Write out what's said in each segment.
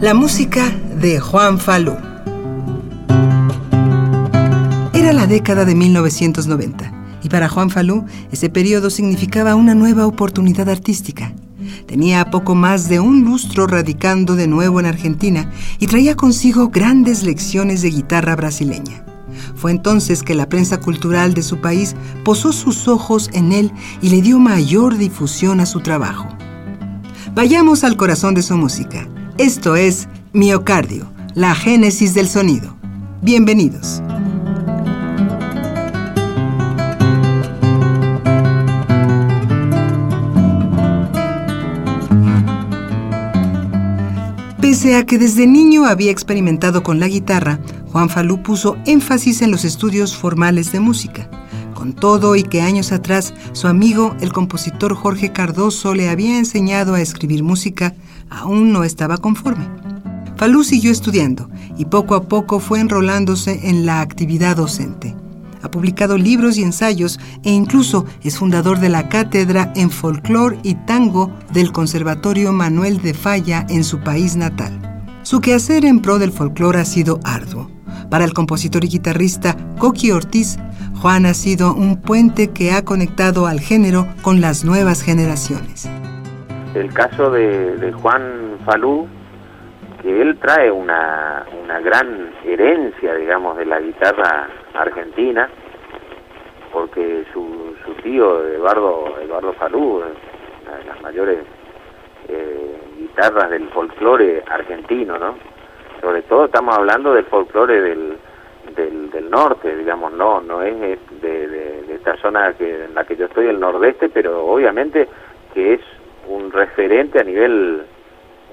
La música de Juan Falú. Era la década de 1990 y para Juan Falú ese periodo significaba una nueva oportunidad artística. Tenía poco más de un lustro radicando de nuevo en Argentina y traía consigo grandes lecciones de guitarra brasileña. Fue entonces que la prensa cultural de su país posó sus ojos en él y le dio mayor difusión a su trabajo. Vayamos al corazón de su música. Esto es Miocardio, la génesis del sonido. Bienvenidos. Pese a que desde niño había experimentado con la guitarra, Juan Falú puso énfasis en los estudios formales de música. Con todo y que años atrás su amigo, el compositor Jorge Cardoso, le había enseñado a escribir música, aún no estaba conforme. Falú siguió estudiando y poco a poco fue enrolándose en la actividad docente. Ha publicado libros y ensayos e incluso es fundador de la cátedra en folclore y tango del Conservatorio Manuel de Falla en su país natal. Su quehacer en pro del folclore ha sido arduo. Para el compositor y guitarrista Coqui Ortiz, Juan ha sido un puente que ha conectado al género con las nuevas generaciones. El caso de, Juan Falú, que él trae una, gran herencia, digamos, de la guitarra argentina, porque su, tío Eduardo, Eduardo Falú, una de las mayores eh, guitarras del folclore argentino, ¿no? Sobre todo estamos hablando del folclore del, del, norte, digamos, no no es de, esta zona que, en la que yo estoy, el nordeste, pero obviamente que es un referente a nivel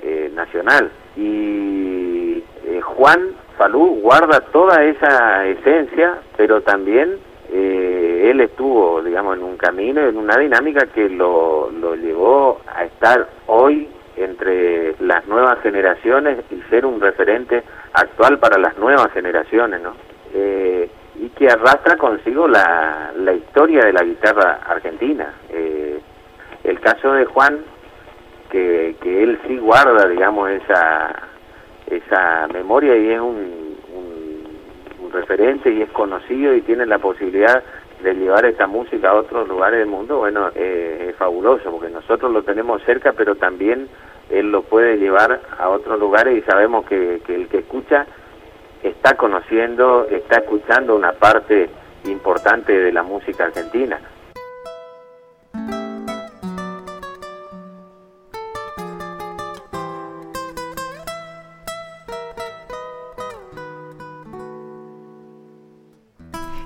eh, nacional. Y eh, Juan Falú guarda toda esa esencia, pero también eh, él estuvo, digamos, en un camino, en una dinámica que lo, lo llevó a estar hoy entre las nuevas generaciones y ser un referente actual para las nuevas generaciones, ¿no? Eh, y que arrastra consigo la, la, historia de la guitarra argentina. El caso de Juan, que, que él sí guarda, digamos, esa, esa memoria y es un, un, referente y es conocido y tiene la posibilidad de llevar esta música a otros lugares del mundo, bueno, eh, es fabuloso, porque nosotros lo tenemos cerca, pero también él lo puede llevar a otros lugares y sabemos que, que el que escucha está conociendo, está escuchando una parte importante de la música argentina.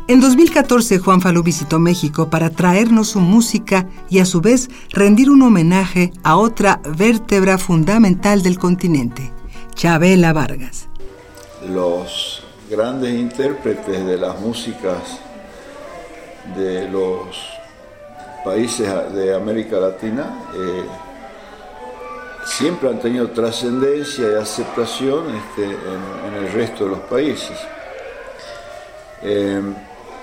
En 2014 Juan Falú visitó México para traernos su música y a su vez rendir un homenaje a otra vértebra fundamental del continente, Chabela Vargas los grandes intérpretes de las músicas de los países de América Latina eh, siempre han tenido trascendencia y aceptación este, en, el resto de los países. Eh,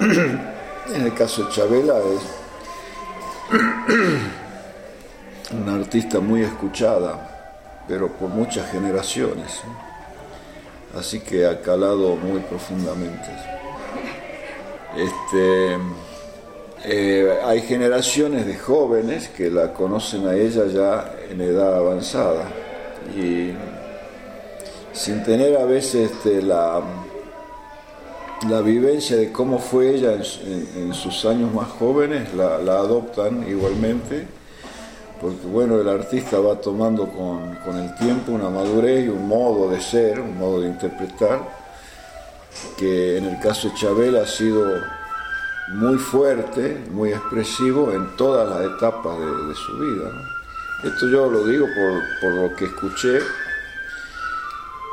en el caso de Chabela es una artista muy escuchada, pero por muchas generaciones así que ha calado muy profundamente. Este, eh, hay generaciones de jóvenes que la conocen a ella ya en edad avanzada y sin tener a veces este, la, la vivencia de cómo fue ella en, sus años más jóvenes, la, adoptan igualmente porque bueno, el artista va tomando con, el tiempo una madurez y un modo de ser, un modo de interpretar, que en el caso de Chabela ha sido muy fuerte, muy expresivo en todas las etapas de, su vida. Esto yo lo digo por, lo que escuché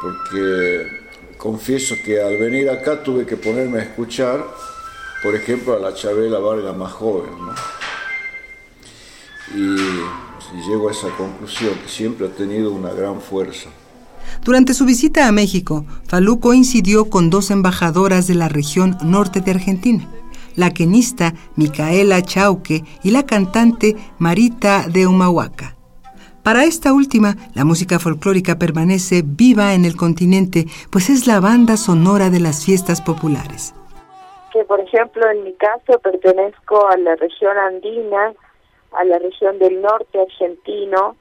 porque confieso que al venir acá tuve que ponerme a escuchar, por ejemplo, a la Chabela Vargas más joven, y, y llego a esa conclusión, que siempre ha tenido una gran fuerza. Durante su visita a México, Falú coincidió con dos embajadoras de la región norte de Argentina, la quenista Micaela Chauque y la cantante Marita de Humahuaca. Para esta última, la música folclórica permanece viva en el continente, pues es la banda sonora de las fiestas populares. Que por ejemplo en mi caso pertenezco a la región andina, a la región del norte argentino,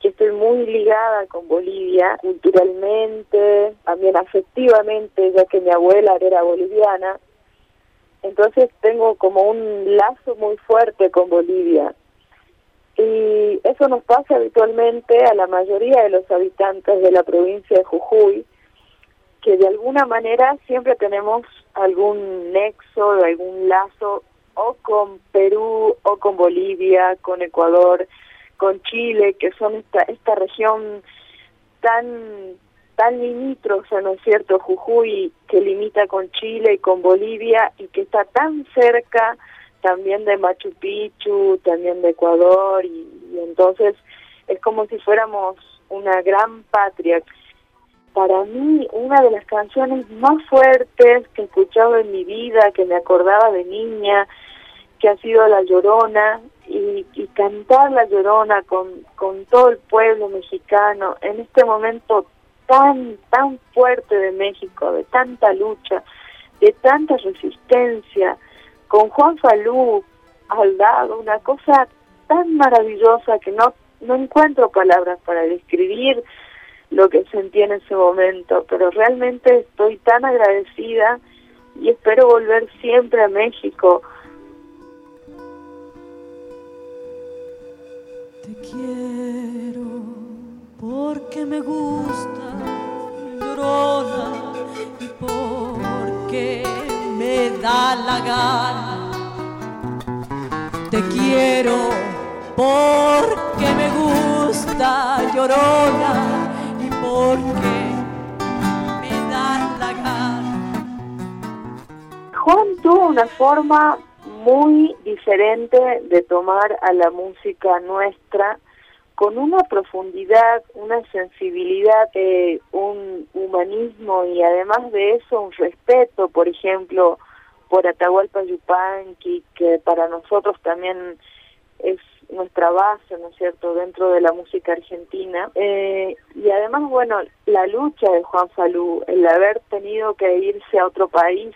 que estoy muy ligada con Bolivia culturalmente, también afectivamente, ya que mi abuela era boliviana. Entonces tengo como un lazo muy fuerte con Bolivia. Y eso nos pasa habitualmente a la mayoría de los habitantes de la provincia de Jujuy, que de alguna manera siempre tenemos algún nexo, algún lazo o con Perú o con Bolivia, con Ecuador, con Chile, que son esta, esta región tan tan limítrofa, ¿no es cierto? Jujuy, que limita con Chile y con Bolivia y que está tan cerca también de Machu Picchu, también de Ecuador, y, entonces es como si fuéramos una gran patria. Para mí, una de las canciones más fuertes que he escuchado en mi vida, que me acordaba de niña, que ha sido La Llorona, y, cantar La Llorona con, con todo el pueblo mexicano en este momento tan, tan fuerte de México, de tanta lucha, de tanta resistencia, con Juan Falú al lado, una cosa tan maravillosa que no, no encuentro palabras para describir lo que sentí en ese momento, pero realmente estoy tan agradecida y espero volver siempre a México. Te quiero porque me gusta llorona y porque me da la gana. Te quiero porque me gusta llorona y porque me da la gana. Juan tuvo una forma muy diferente de tomar a la música nuestra con una profundidad, una sensibilidad, eh, un humanismo y además de eso un respeto, por ejemplo, por Atahualpa Yupanqui, que para nosotros también es nuestra base, ¿no es cierto?, dentro de la música argentina. Eh, y además, bueno, la lucha de Juan Falú, el haber tenido que irse a otro país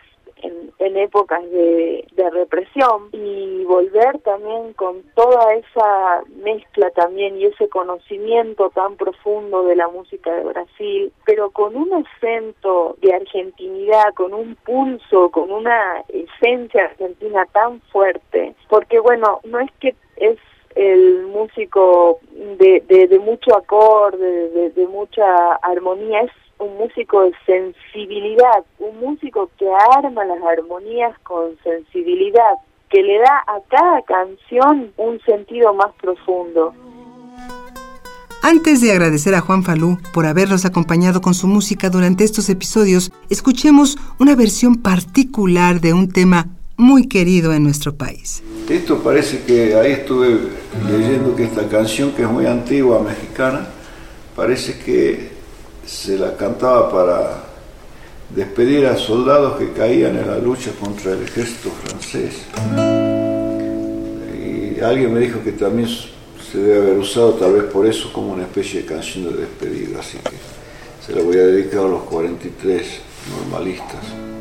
en, épocas de, represión y volver también con toda esa mezcla también y ese conocimiento tan profundo de la música de Brasil, pero con un acento de argentinidad, con un pulso, con una esencia argentina tan fuerte, porque bueno, no es que es el músico de, de, mucho acorde, de, de mucha armonía, es un músico de sensibilidad, un músico que arma las armonías con sensibilidad, que le da a cada canción un sentido más profundo. Antes de agradecer a Juan Falú por habernos acompañado con su música durante estos episodios, escuchemos una versión particular de un tema muy querido en nuestro país. Esto parece que ahí estuve leyendo que esta canción, que es muy antigua, mexicana, parece que se la cantaba para despedir a soldados que caían en la lucha contra el ejército francés. Y alguien me dijo que también se debe haber usado tal vez por eso como una especie de canción de despedida, así que se la voy a dedicar a los 43 normalistas.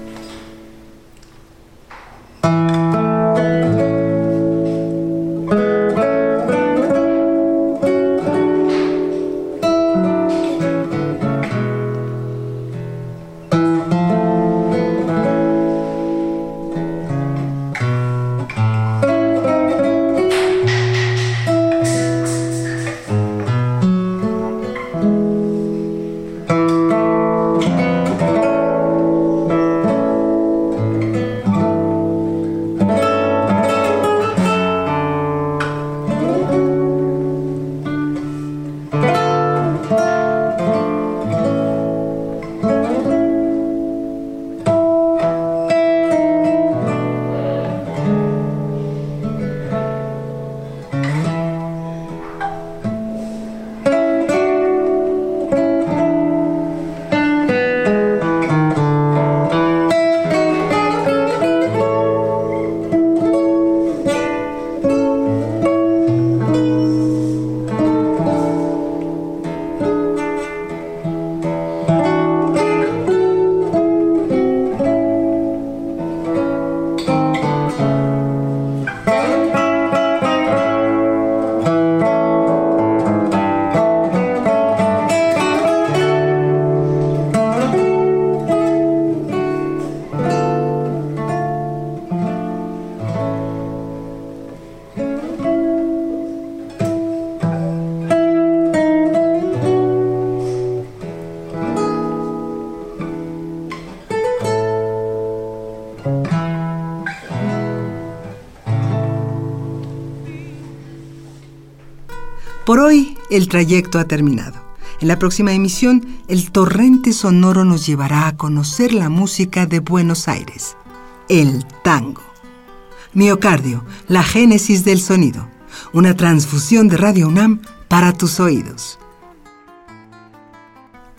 El trayecto ha terminado. En la próxima emisión, el torrente sonoro nos llevará a conocer la música de Buenos Aires, el tango. Miocardio, la génesis del sonido. Una transfusión de Radio UNAM para tus oídos.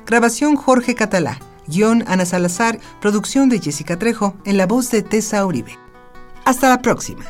Grabación Jorge Catalá. Guión Ana Salazar. Producción de Jessica Trejo. En la voz de Tessa Uribe. Hasta la próxima.